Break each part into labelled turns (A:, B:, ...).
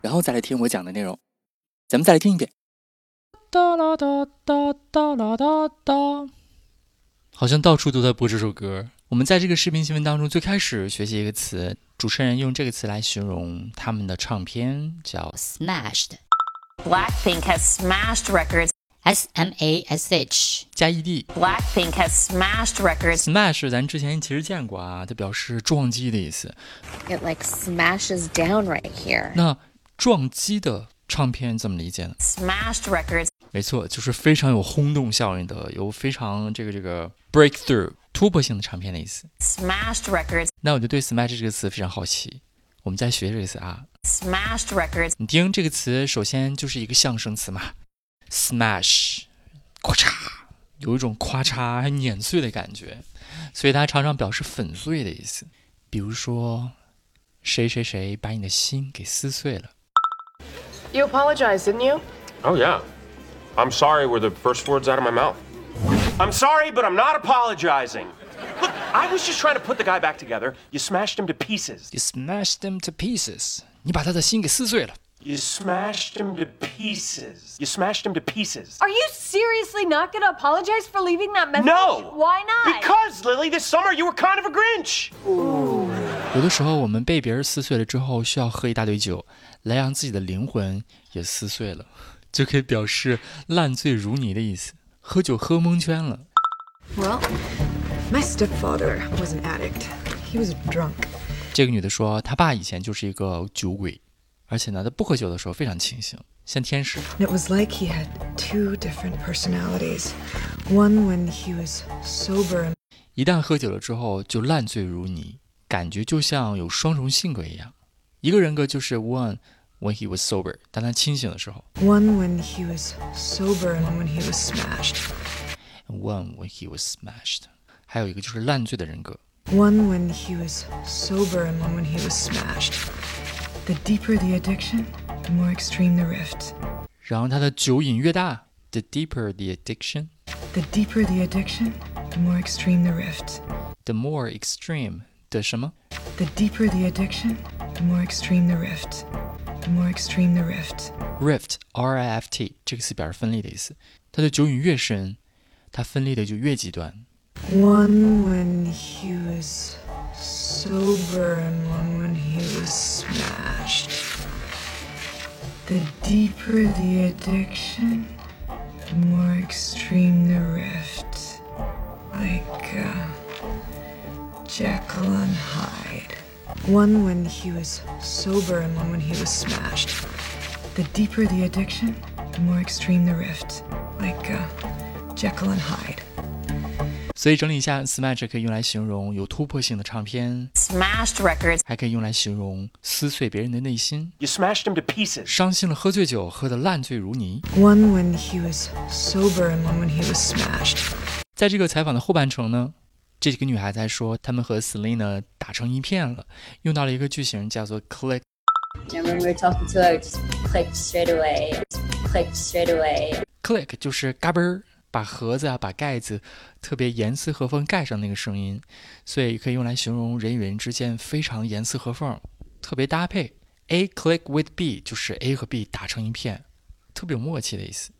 A: 然后再来听我讲的内容，咱们再来听一遍。哒啦哒哒哒啦哒哒，好像到处都在播这首歌。我们在这个视频新闻当中最开始学习一个词，主持人用这个词来形容他们的唱片，叫
B: smashed。
C: Blackpink has smashed records.
B: S M A S H
A: 加 E D。
C: Blackpink has smashed records.
A: Smash 咱之前其实见过啊，它表示撞击的意思。
D: It like smashes down right here.
A: 那撞击的唱片怎么理解呢
C: ？Smashed records，
A: 没错，就是非常有轰动效应的，有非常这个这个 breakthrough 突破性的唱片的意思。
C: Smashed records，
A: 那我就对 smash 这个词非常好奇，我们再学这个词啊。
C: Smashed records，
A: 你听这个词，首先就是一个象声词嘛，smash，咔嚓，有一种咔嚓还碾碎的感觉，所以它常常表示粉碎的意思。比如说，谁谁谁把你的心给撕碎了。
E: You apologized, didn't you?
F: Oh, yeah. I'm sorry were the first words out of my mouth. I'm sorry, but I'm not apologizing. Look, I was just trying to put the guy back together. You smashed him to pieces.
A: You smashed him to pieces. 你把他的心给撕碎了。
F: You smashed him to pieces. You smashed him to pieces.
E: Are you seriously not going to apologize for leaving that message?
F: No!
E: Why not?
F: Because, Lily, this summer you were kind of a Grinch.
A: 有的时候，我们被别人撕碎了之后，需要喝一大堆酒，来让自己的灵魂也撕碎了，就可以表示烂醉如泥的意思。喝酒喝蒙圈了。
G: Well, my stepfather was an addict. He was drunk.
A: 这个女的说，她爸以前就是一个酒鬼，而且呢，他不喝酒的时候非常清醒，像天使。
G: It was like he had two different personalities. One when he was sober.
A: 一旦喝酒了之后，就烂醉如泥。感觉就像有双重性格一样，一个人格就是 one when he was sober，当他清醒的时候；
G: one when he was sober and when he was
A: smashed；one when he was smashed。还有一个就是烂醉的人格；
G: one when he was sober and one when he was smashed。The deeper the addiction, the more extreme the rift。
A: 然后他的酒瘾越大，the deeper the addiction，the
G: deeper the addiction, the more extreme the
A: rift。The more extreme。 的什么？
G: The deeper the addiction, the more extreme the rift. The more extreme the rift.
A: Rift, R-I-F-T，这个词表示分裂的意思。他的酒瘾越深，他分裂的就越极端。
G: One when he was sober and one when he was smashed. The deeper the addiction, the more extreme the rift. Like, uh, Jekyll and Hyde. One when he was sober and one when he was smashed. The deeper the addiction, the more extreme the rift. Like uh, Jekyll and Hyde.
A: 所以整理一下，smash 可以用来形容有突破性的唱片，
C: smashed records，
A: 还可以用来形容撕碎别人的内心。
F: You smashed him to pieces，
A: 伤心了，喝醉酒，喝得烂醉如泥。
G: One when he was sober and one when he was smashed。
A: 在这个采访的后半程呢， 这几个女孩在说，她们和 Selena 打成一片了，用到了一个句型叫做 click。
B: Remember talking to her, just clicked straight away, clicked straight away.
A: Click 就是嘎嘣儿，把盒子啊，把盖子特别严丝合缝盖上那个声音，所以可以用来形容人与人之间非常严丝合缝，特别搭配。A click with B 就是 A 和 B 打成一片，特别有默契的意思。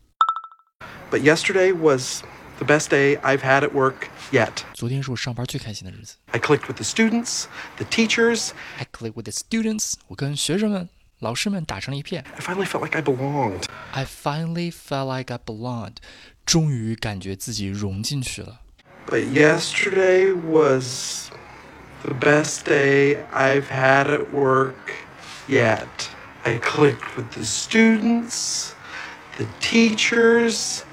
H: But yesterday was the best day I've had at work yet.
A: 昨天是我上班最开心的日子。
H: I clicked with the students, the teachers.
A: I clicked with the students. 我跟学生们、老师们打成了一片。
H: I finally felt like I belonged.
A: I finally felt like I belonged. 终于感觉自己融进去了。
H: But yesterday was the best day I've had at work yet. I clicked with the students, the teachers.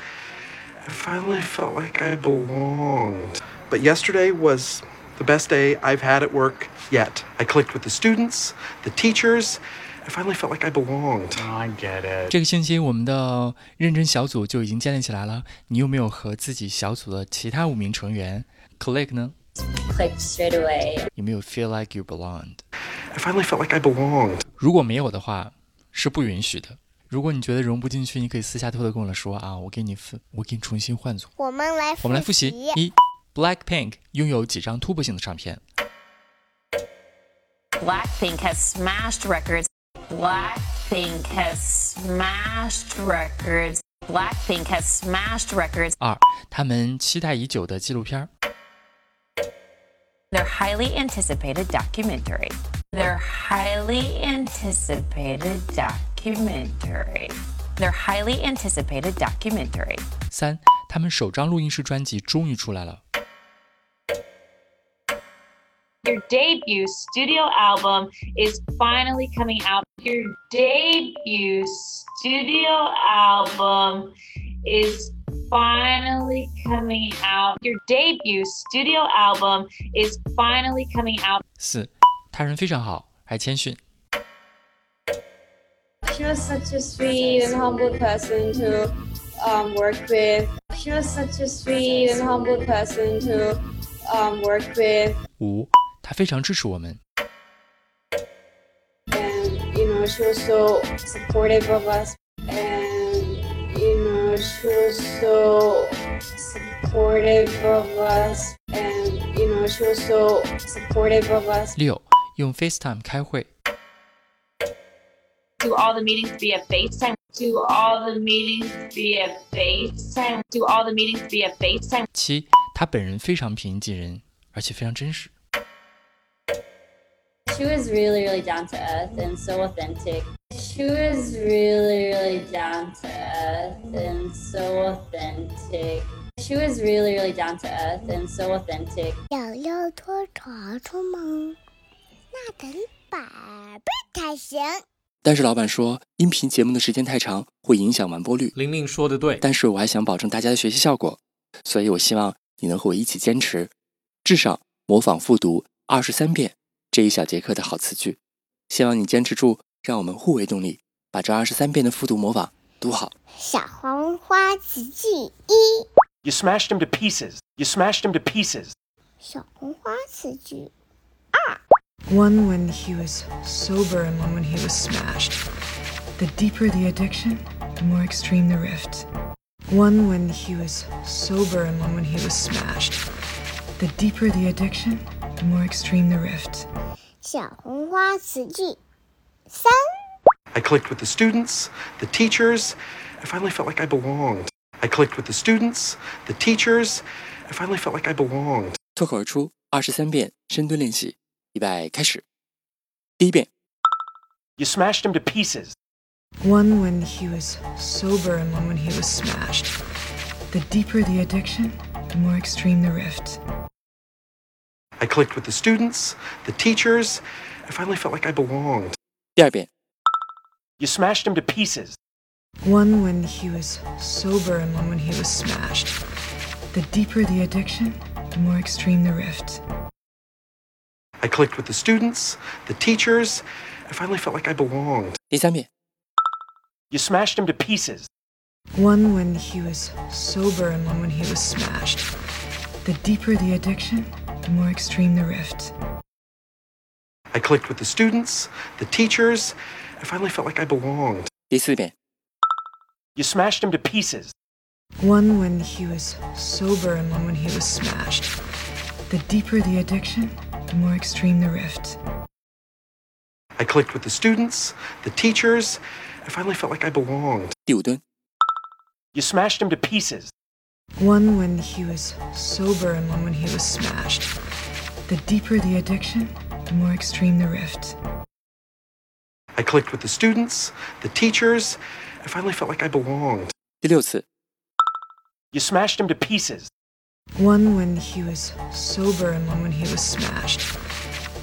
H: I finally felt like I belonged. But yesterday was the best day I've had at work yet. I clicked with the students, the teachers. I finally felt like I belonged.
F: I get it.
A: 这个星期我们的认真小组就已经建立起来了。你有没有和自己小组的其他五名成员 click 呢？
B: Clicked straight away.
A: 有没有 feel like you belonged？
H: I finally felt like I belonged.
A: 如果没有的话，是不允许的。 如果你觉得融不进去，你可以私下偷偷跟我说啊，我给你分，我给你重新换组。
I: 我们来
A: 我们来复习：一，Blackpink 拥有几张突破性的唱片
C: ？Blackpink has smashed records. Blackpink has smashed records. Blackpink has smashed records.
A: 二，他们期待已久的纪录片儿。
C: Their highly anticipated documentary. Their highly anticipated documentary. Their highly anticipated documentary.
A: 三，他们首张录音室专辑终于出来了。
J: Your debut studio album is finally coming out. Your debut studio album is finally coming out. Your debut studio album is finally coming out.
A: 四， 他人非常好，还谦逊。
B: She was such a sweet and humble person to um, work with. She was such a sweet and humble person to um, work with.
A: 五，他非常支持我们。
B: And, you know, she was so supportive of us. And, you know, she was so supportive of us. And, you know, she was so supportive of us.
A: 六， 用 FaceTime 开会。
J: Do all the meetings via FaceTime. Do all the meetings via FaceTime. Do all the meetings via FaceTime.
A: 七，他本人非常平易近人，而且非常真实。
B: She was really, really down to earth and so authentic. She was really, really down to earth and so authentic. She was really, really down to earth and so authentic.
I: 想要拖床出门， 那等宝贝才行。
A: 但是老板说，音频节目的时间太长，会影响完播率。
K: 玲玲说的对，
A: 但是我还想保证大家的学习效果，所以我希望你能和我一起坚持，至少模仿复读二十三遍这一小节课的好词句。希望你坚持住，让我们互为动力，把这二十三遍的复读模仿读好。
I: 小红花词句一
F: ，You smashed him to pieces. You smashed him to pieces.
I: 小红花词句
G: One when he was sober and one when he was smashed. The deeper the addiction, the more extreme the rift. One when he was sober and one when he was smashed. The deeper the addiction, the more extreme the rift.
I: 小红花词句三，
H: I clicked with the students, the teachers. I finally felt like I belonged. I clicked with the students, the teachers. I finally felt like I belonged.
A: 脱口而出二十三遍深蹲练习， 预备开始。第一遍，
F: You smashed him to pieces.
G: One when he was sober and one when he was smashed. The deeper the addiction, the more extreme the rift.
H: I clicked with the students, the teachers. I finally felt like I belonged.
A: 第二遍，
F: You smashed him to pieces.
G: One when he was sober and one when he was smashed. The deeper the addiction, the more extreme the rift.
H: I clicked with the students, the teachers. I finally felt like I belonged.
A: 第三遍，
F: You smashed him to pieces.
G: One when he was sober and one when he was smashed. The deeper the addiction, the more extreme the rift.
H: I clicked with the students, the teachers. I finally felt like I belonged.
A: 第四遍，
F: You smashed him to pieces.
G: One when he was sober and one when he was smashed. The deeper the addiction, the more extreme the rift.
H: I clicked with the students, the teachers. I finally felt like I belonged.
A: 第五蹲，
F: You smashed him to pieces.
G: One when he was sober and one when he was smashed. The deeper the addiction, the more extreme the rift.
H: I clicked with the students, the teachers. I finally felt like I belonged.
A: 第六次，
F: You smashed him to pieces.
G: One when he was sober and one when he was smashed.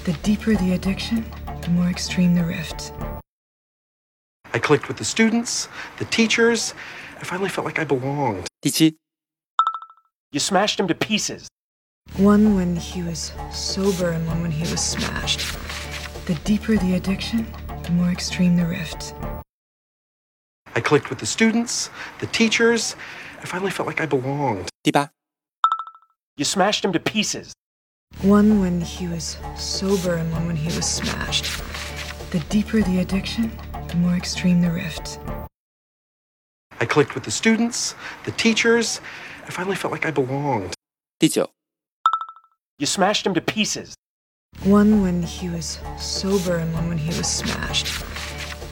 G: The deeper the addiction, the more extreme the rift.
H: I clicked with the students, the teachers. I finally felt like I belonged.
A: 第七，
F: You smashed him to pieces.
G: One when he was sober and one when he was smashed. The deeper the addiction, the more extreme the rift.
H: I clicked with the students, the teachers. I finally felt like I belonged.
A: 第八，
F: you smashed him to pieces.
G: One when he was sober and one when he was smashed. The deeper the addiction, the more extreme the rift.
H: I clicked with the students, the teachers. I finally felt like I belonged.
A: 第九
F: ，You smashed him to pieces.
G: One when he was sober and one when he was smashed.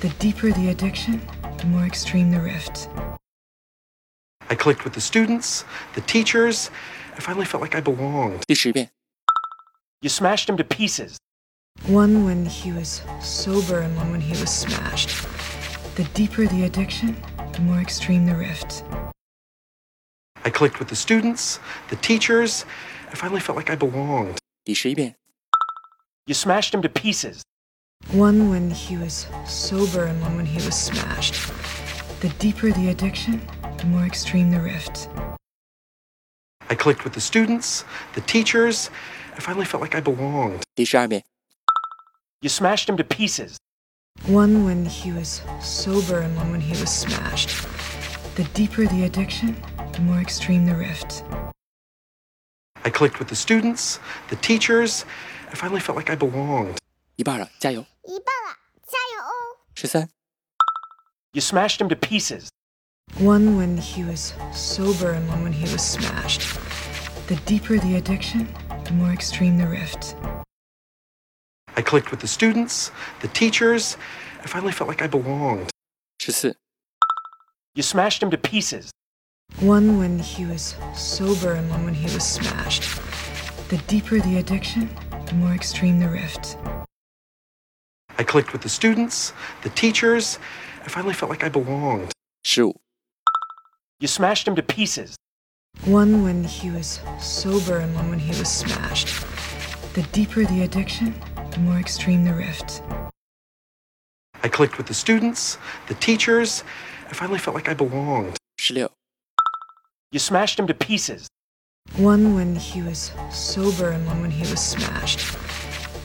G: The deeper the addiction, the more extreme the rift.
H: I clicked with the students, the teachers. I finally felt like I belonged.
A: 第十遍，
F: You smashed him to pieces.
G: One when he was sober and one when he was smashed. The deeper the addiction, the more extreme the rift.
H: I clicked with the students, the teachers. I finally felt like I belonged.
A: 第十一遍，
F: You smashed him to pieces.
G: One when he was sober and one when he was smashed. The deeper the addiction, the more extreme the rift.
H: I clicked with the students, the teachers. I finally felt like I belonged.
A: 第十二遍，
F: You smashed him to pieces.
G: One when he was sober and one when he was smashed. The deeper the addiction, the more extreme the rift.
H: I clicked with the students, the teachers. I finally felt like I belonged.
A: 一半了，加油！
I: 一半了，加油哦！
A: 十三、
F: You smashed him to pieces.
G: One when he was sober and one when he was smashed. The deeper the addiction, the more extreme the rift.
H: I clicked with the students, the teachers. I finally felt like I belonged.
A: Just.
F: You smashed him to pieces.
G: One when he was sober and one when he was smashed. The deeper the addiction, the more extreme the rift.
H: I clicked with the students, the teachers. I finally felt like I belonged.
A: Shoot.
F: You smashed him to pieces.
G: One when he was sober and one when he was smashed. The deeper the addiction, the more extreme the rift.
H: I clicked with the students, the teachers. I finally felt like I belonged.
A: 十六、
F: You smashed him to pieces.
G: One when he was sober and one when he was smashed.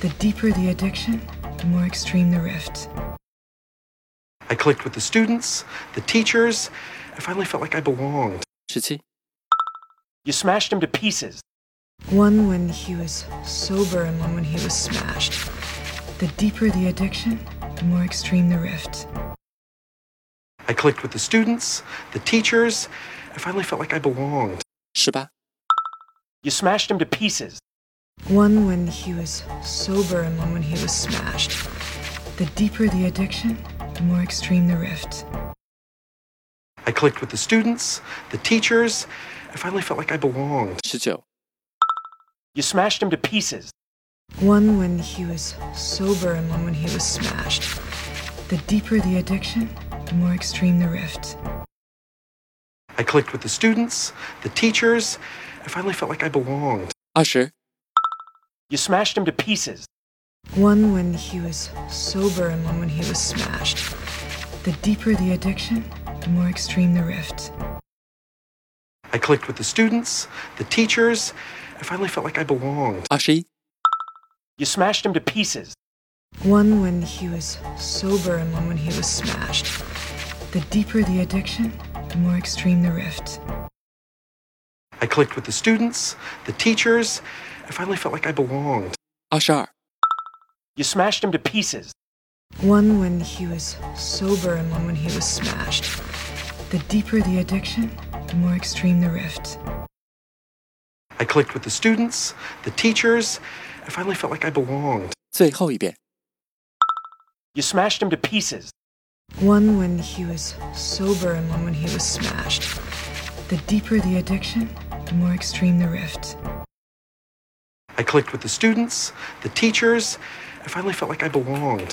G: The deeper the addiction, the more extreme the rift.
H: I clicked with the students, the teachers. I finally felt like I belonged.
A: Should.
F: You smashed him to pieces.
G: One when he was sober and one when he was smashed. The deeper the addiction, the more extreme the rift.
H: I clicked with the students, the teachers. I finally felt like I belonged.
F: You smashed him to pieces.
G: One when he was sober and one when he was smashed. The deeper the addiction, the more extreme the rift.
H: I clicked with the students, the teachers. I finally felt like I belonged.
F: You smashed him to pieces.
G: One when he was sober and one when he was smashed. The deeper the addiction, the more extreme the rift.
H: I clicked with the students, the teachers. I finally felt like I belonged.
A: 20.
F: You smashed him to pieces.
G: One when he was sober and one when he was smashed. The deeper the addiction, the more extreme the rift.
H: I clicked with the students, the teachers. I finally felt like I belonged.
A: Ashi?
F: You smashed him to pieces.
G: One when he was sober and one when he was smashed. The deeper the addiction, the more extreme the rift.
H: I clicked with the students, the teachers. I finally felt like I belonged.
A: Ashar.
F: You smashed him to pieces.
G: One when he was sober and one when he was smashed. The deeper the addiction, the more extreme the rift.
H: I clicked with the students, the teachers. I finally felt like I belonged.
A: 最后一遍。
F: You smashed him to pieces.
G: One when he was sober and one when he was smashed. The deeper the addiction, the more extreme the rift.
H: I clicked with the students, the teachers. I finally felt like I belonged.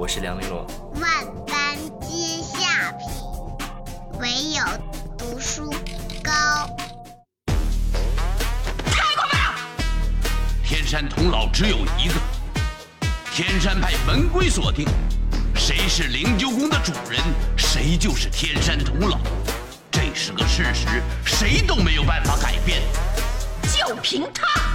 K: 我是梁玲珑。
I: 万般皆下品，唯有读书高。
L: 太过分了！天山童姥只有一个，天山派门规锁定，谁是灵鹫宫的主人，谁就是天山童姥，这是个事实，谁都没有办法改变。
I: 就凭他！